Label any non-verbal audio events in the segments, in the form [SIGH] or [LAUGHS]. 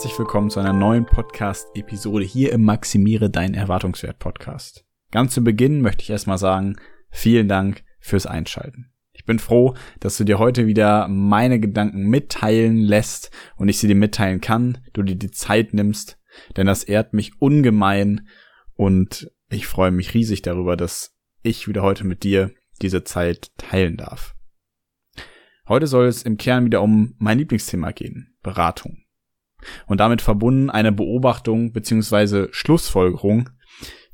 Herzlich willkommen zu einer neuen Podcast-Episode hier im Maximiere dein Erwartungswert Podcast. Ganz zu Beginn möchte ich erstmal sagen, vielen Dank fürs Einschalten. Ich bin froh, dass du dir heute wieder meine Gedanken mitteilen lässt und ich sie dir mitteilen kann, du dir die Zeit nimmst, denn das ehrt mich ungemein und ich freue mich riesig darüber, dass ich wieder heute mit dir diese Zeit teilen darf. Heute soll es im Kern wieder um mein Lieblingsthema gehen, Beratung. Und damit verbunden eine Beobachtung beziehungsweise Schlussfolgerung,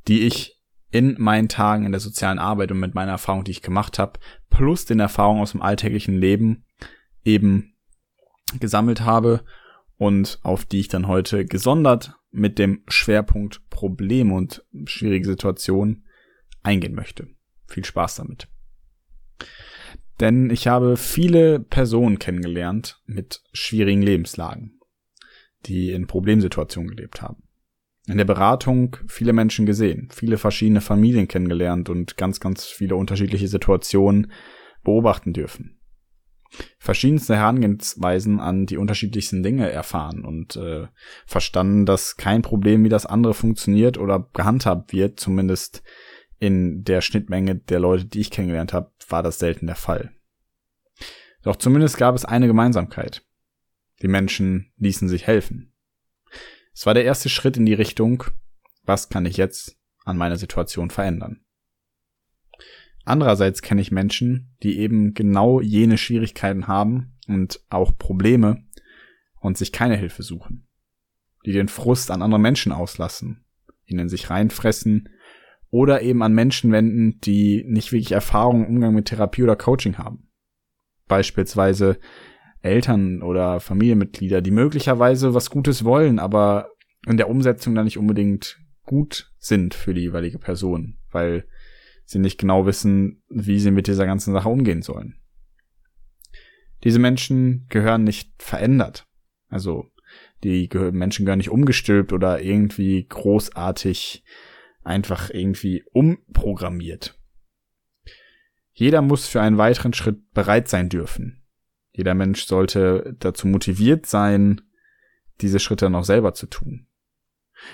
die ich in meinen Tagen in der sozialen Arbeit und mit meiner Erfahrung, die ich gemacht habe, plus den Erfahrungen aus dem alltäglichen Leben eben gesammelt habe und auf die ich dann heute gesondert mit dem Schwerpunkt Problem und schwierige Situationen eingehen möchte. Viel Spaß damit. Denn ich habe viele Personen kennengelernt mit schwierigen Lebenslagen, die in Problemsituationen gelebt haben. In der Beratung viele Menschen gesehen, viele verschiedene Familien kennengelernt und ganz, ganz viele unterschiedliche Situationen beobachten dürfen. Verschiedenste Herangehensweisen an die unterschiedlichsten Dinge erfahren und äh, verstanden, dass kein Problem wie das andere funktioniert oder gehandhabt wird, zumindest in der Schnittmenge der Leute, die ich kennengelernt habe, war das selten der Fall. Doch zumindest gab es eine Gemeinsamkeit. Die Menschen ließen sich helfen. Es war der erste Schritt in die Richtung, was kann ich jetzt an meiner Situation verändern. Andererseits kenne ich Menschen, die eben genau jene Schwierigkeiten haben und auch Probleme und sich keine Hilfe suchen. Die den Frust an andere Menschen auslassen, ihnen sich reinfressen oder eben an Menschen wenden, die nicht wirklich Erfahrung im Umgang mit Therapie oder Coaching haben. Beispielsweise Eltern oder Familienmitglieder, die möglicherweise was Gutes wollen, aber in der Umsetzung dann nicht unbedingt gut sind für die jeweilige Person, weil sie nicht genau wissen, wie sie mit dieser ganzen Sache umgehen sollen. Diese Menschen gehören nicht verändert. Also die Menschen gehören nicht umgestülpt oder irgendwie großartig einfach irgendwie umprogrammiert. Jeder muss für einen weiteren Schritt bereit sein dürfen. Jeder Mensch sollte dazu motiviert sein, diese Schritte noch selber zu tun.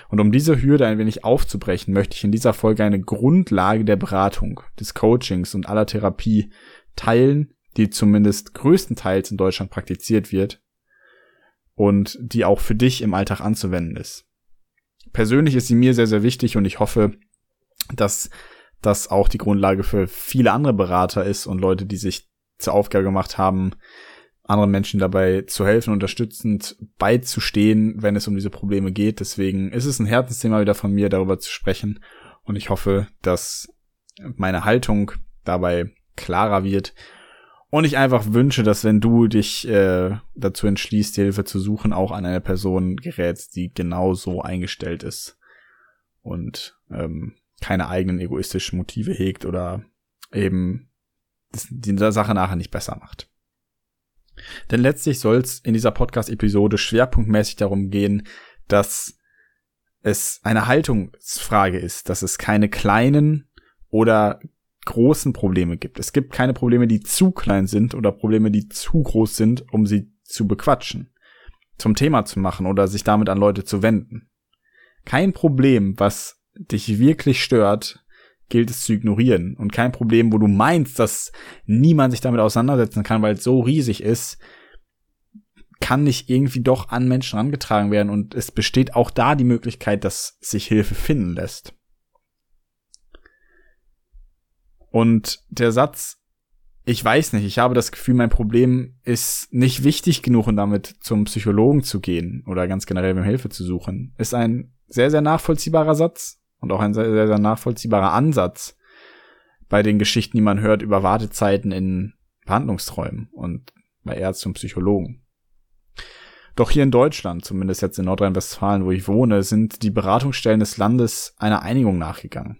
Und um diese Hürde ein wenig aufzubrechen, möchte ich in dieser Folge eine Grundlage der Beratung, des Coachings und aller Therapie teilen, die zumindest größtenteils in Deutschland praktiziert wird und die auch für dich im Alltag anzuwenden ist persönlich ist sie mir sehr, sehr wichtig und ich hoffe, dass das auch die Grundlage für viele andere Berater ist und Leute, die sich zur Aufgabe gemacht haben, anderen Menschen dabei zu helfen, unterstützend beizustehen, wenn es um diese Probleme geht. Deswegen ist es ein Herzensthema wieder von mir, darüber zu sprechen. Und ich hoffe, dass meine Haltung dabei klarer wird und ich einfach wünsche, dass wenn du dich äh, dazu entschließt, Hilfe zu suchen, auch an eine Person gerätst, die genau so eingestellt ist und ähm, keine eigenen egoistischen Motive hegt oder eben die Sache nachher nicht besser macht. Denn letztlich soll es in dieser Podcast-Episode schwerpunktmäßig darum gehen, dass es eine Haltungsfrage ist, dass es keine kleinen oder großen Probleme gibt. Es gibt keine Probleme, die zu klein sind oder Probleme, die zu groß sind, um sie zu bequatschen, zum Thema zu machen oder sich damit an Leute zu wenden. Kein Problem, was dich wirklich stört, gilt es zu ignorieren. Und kein Problem, wo du meinst, dass niemand sich damit auseinandersetzen kann, weil es so riesig ist, kann nicht irgendwie doch an Menschen angetragen werden. Und es besteht auch da die Möglichkeit, dass sich Hilfe finden lässt. Und der Satz, ich weiß nicht, ich habe das Gefühl, mein Problem ist nicht wichtig genug, um damit zum Psychologen zu gehen oder ganz generell mir Hilfe zu suchen, ist ein sehr, sehr nachvollziehbarer Satz und auch ein sehr, sehr, nachvollziehbarer Ansatz bei den Geschichten, die man hört über Wartezeiten in Behandlungsträumen und bei Ärzten und Psychologen. Doch hier in Deutschland, zumindest jetzt in Nordrhein-Westfalen, wo ich wohne, sind die Beratungsstellen des Landes einer Einigung nachgegangen.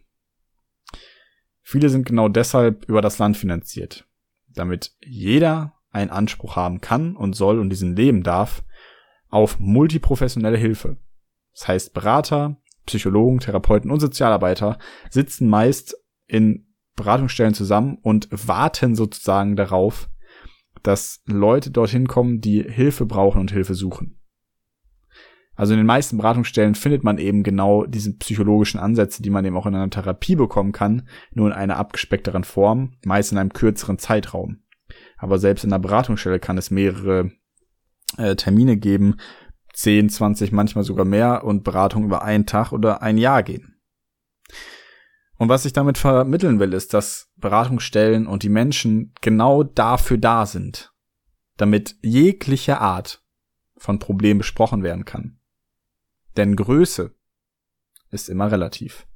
Viele sind genau deshalb über das Land finanziert, damit jeder einen Anspruch haben kann und soll und diesen leben darf auf multiprofessionelle Hilfe. Das heißt, Berater, Psychologen, Therapeuten und Sozialarbeiter sitzen meist in Beratungsstellen zusammen und warten sozusagen darauf, dass Leute dorthin kommen, die Hilfe brauchen und Hilfe suchen. Also in den meisten Beratungsstellen findet man eben genau diese psychologischen Ansätze, die man eben auch in einer Therapie bekommen kann, nur in einer abgespeckteren Form, meist in einem kürzeren Zeitraum. Aber selbst in einer Beratungsstelle kann es mehrere äh, Termine geben, 10, 20, manchmal sogar mehr und Beratung über einen Tag oder ein Jahr gehen. Und was ich damit vermitteln will, ist, dass Beratungsstellen und die Menschen genau dafür da sind, damit jegliche Art von Problem besprochen werden kann. Denn Größe ist immer relativ.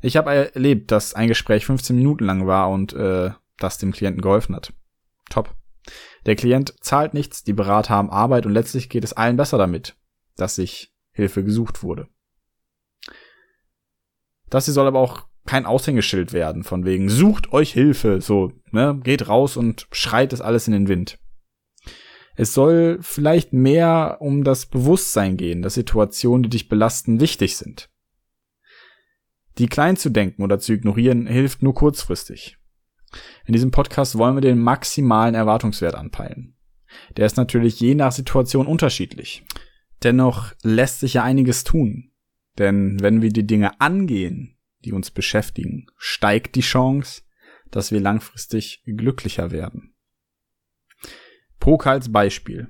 Ich habe erlebt, dass ein Gespräch 15 Minuten lang war und äh, das dem Klienten geholfen hat. Top. Der Klient zahlt nichts, die Berater haben Arbeit und letztlich geht es allen besser damit, dass sich Hilfe gesucht wurde. Das hier soll aber auch kein Aushängeschild werden, von wegen, sucht euch Hilfe, so, ne, geht raus und schreit es alles in den Wind. Es soll vielleicht mehr um das Bewusstsein gehen, dass Situationen, die dich belasten, wichtig sind. Die klein zu denken oder zu ignorieren hilft nur kurzfristig. In diesem Podcast wollen wir den maximalen Erwartungswert anpeilen. Der ist natürlich je nach Situation unterschiedlich. Dennoch lässt sich ja einiges tun. Denn wenn wir die Dinge angehen, die uns beschäftigen, steigt die Chance, dass wir langfristig glücklicher werden. Poker als Beispiel.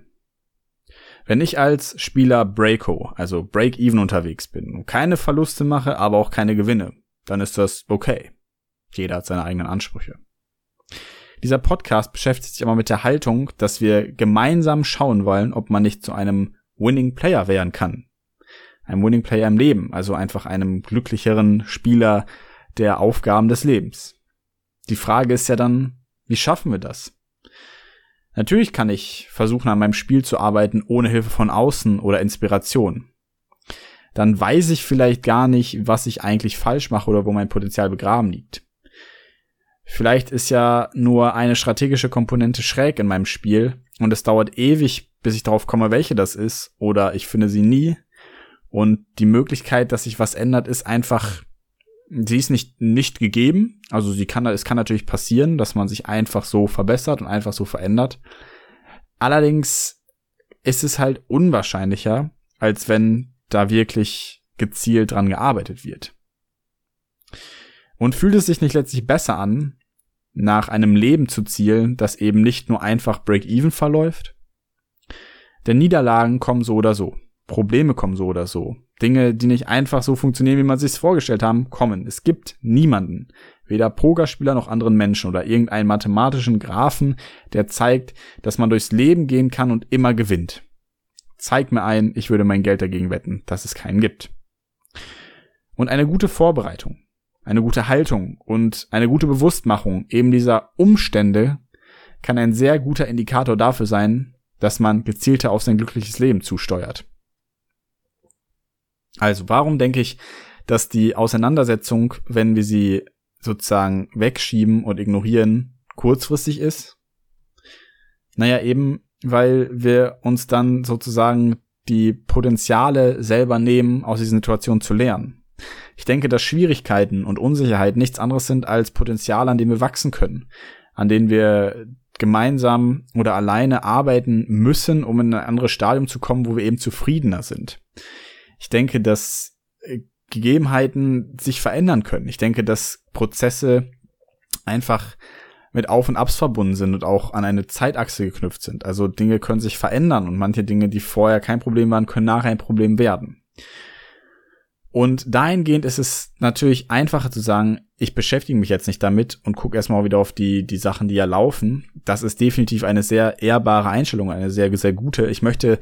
Wenn ich als Spieler Breako, also Break-Even unterwegs bin und keine Verluste mache, aber auch keine Gewinne, dann ist das okay. Jeder hat seine eigenen Ansprüche. Dieser Podcast beschäftigt sich aber mit der Haltung, dass wir gemeinsam schauen wollen, ob man nicht zu einem Winning Player werden kann. Ein Winning Player im Leben, also einfach einem glücklicheren Spieler der Aufgaben des Lebens. Die Frage ist ja dann, wie schaffen wir das? Natürlich kann ich versuchen, an meinem Spiel zu arbeiten, ohne Hilfe von außen oder Inspiration. Dann weiß ich vielleicht gar nicht, was ich eigentlich falsch mache oder wo mein Potenzial begraben liegt. Vielleicht ist ja nur eine strategische Komponente schräg in meinem Spiel und es dauert ewig, bis ich darauf komme, welche das ist, oder ich finde sie nie. Und die Möglichkeit, dass sich was ändert, ist einfach sie ist nicht nicht gegeben. Also sie kann, es kann natürlich passieren, dass man sich einfach so verbessert und einfach so verändert. Allerdings ist es halt unwahrscheinlicher, als wenn da wirklich gezielt dran gearbeitet wird. Und fühlt es sich nicht letztlich besser an, nach einem Leben zu zielen, das eben nicht nur einfach Break-Even verläuft? Denn Niederlagen kommen so oder so. Probleme kommen so oder so. Dinge, die nicht einfach so funktionieren, wie man sich's vorgestellt haben, kommen. Es gibt niemanden, weder Pokerspieler noch anderen Menschen oder irgendeinen mathematischen Graphen, der zeigt, dass man durchs Leben gehen kann und immer gewinnt. Zeig mir ein, ich würde mein Geld dagegen wetten, dass es keinen gibt. Und eine gute Vorbereitung, eine gute Haltung und eine gute Bewusstmachung eben dieser Umstände kann ein sehr guter Indikator dafür sein, dass man gezielter auf sein glückliches Leben zusteuert. Also, warum denke ich, dass die Auseinandersetzung, wenn wir sie sozusagen wegschieben und ignorieren, kurzfristig ist? Naja, eben, weil wir uns dann sozusagen die Potenziale selber nehmen, aus dieser Situation zu lernen. Ich denke, dass Schwierigkeiten und Unsicherheit nichts anderes sind als Potenziale, an denen wir wachsen können, an denen wir gemeinsam oder alleine arbeiten müssen, um in ein anderes Stadium zu kommen, wo wir eben zufriedener sind ich denke, dass äh, Gegebenheiten sich verändern können. Ich denke, dass Prozesse einfach mit Auf und Abs verbunden sind und auch an eine Zeitachse geknüpft sind. Also Dinge können sich verändern und manche Dinge, die vorher kein Problem waren, können nachher ein Problem werden. Und dahingehend ist es natürlich einfacher zu sagen, ich beschäftige mich jetzt nicht damit und gucke erstmal wieder auf die, die Sachen, die ja laufen. Das ist definitiv eine sehr ehrbare Einstellung, eine sehr, sehr gute. Ich möchte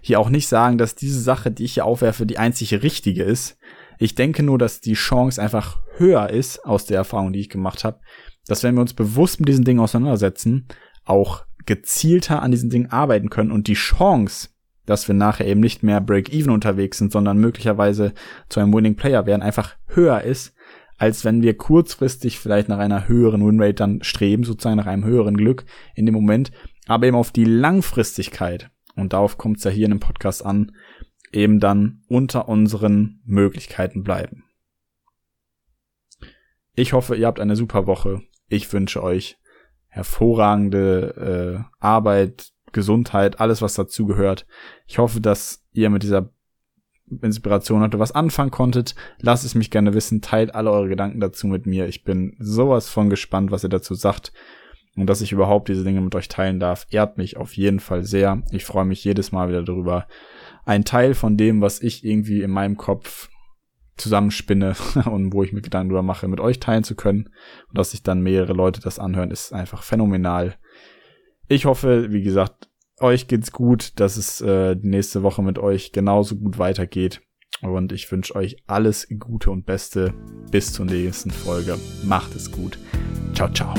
hier auch nicht sagen, dass diese Sache, die ich hier aufwerfe, die einzige richtige ist. Ich denke nur, dass die Chance einfach höher ist, aus der Erfahrung, die ich gemacht habe, dass wenn wir uns bewusst mit diesen Dingen auseinandersetzen, auch gezielter an diesen Dingen arbeiten können und die Chance, dass wir nachher eben nicht mehr Break-Even unterwegs sind, sondern möglicherweise zu einem Winning Player werden, einfach höher ist, als wenn wir kurzfristig vielleicht nach einer höheren Winrate dann streben, sozusagen nach einem höheren Glück in dem Moment, aber eben auf die Langfristigkeit und darauf kommt es ja hier in dem Podcast an, eben dann unter unseren Möglichkeiten bleiben. Ich hoffe, ihr habt eine super Woche. Ich wünsche euch hervorragende äh, Arbeit, Gesundheit, alles was dazugehört. Ich hoffe, dass ihr mit dieser Inspiration heute was anfangen konntet. Lasst es mich gerne wissen, teilt alle eure Gedanken dazu mit mir. Ich bin sowas von gespannt, was ihr dazu sagt. Und dass ich überhaupt diese Dinge mit euch teilen darf, ehrt mich auf jeden Fall sehr. Ich freue mich jedes Mal wieder darüber, ein Teil von dem, was ich irgendwie in meinem Kopf zusammenspinne [LAUGHS] und wo ich mir Gedanken drüber mache, mit euch teilen zu können. Und dass sich dann mehrere Leute das anhören, ist einfach phänomenal. Ich hoffe, wie gesagt, euch geht's gut, dass es äh, nächste Woche mit euch genauso gut weitergeht. Und ich wünsche euch alles Gute und Beste bis zur nächsten Folge. Macht es gut. Ciao, ciao.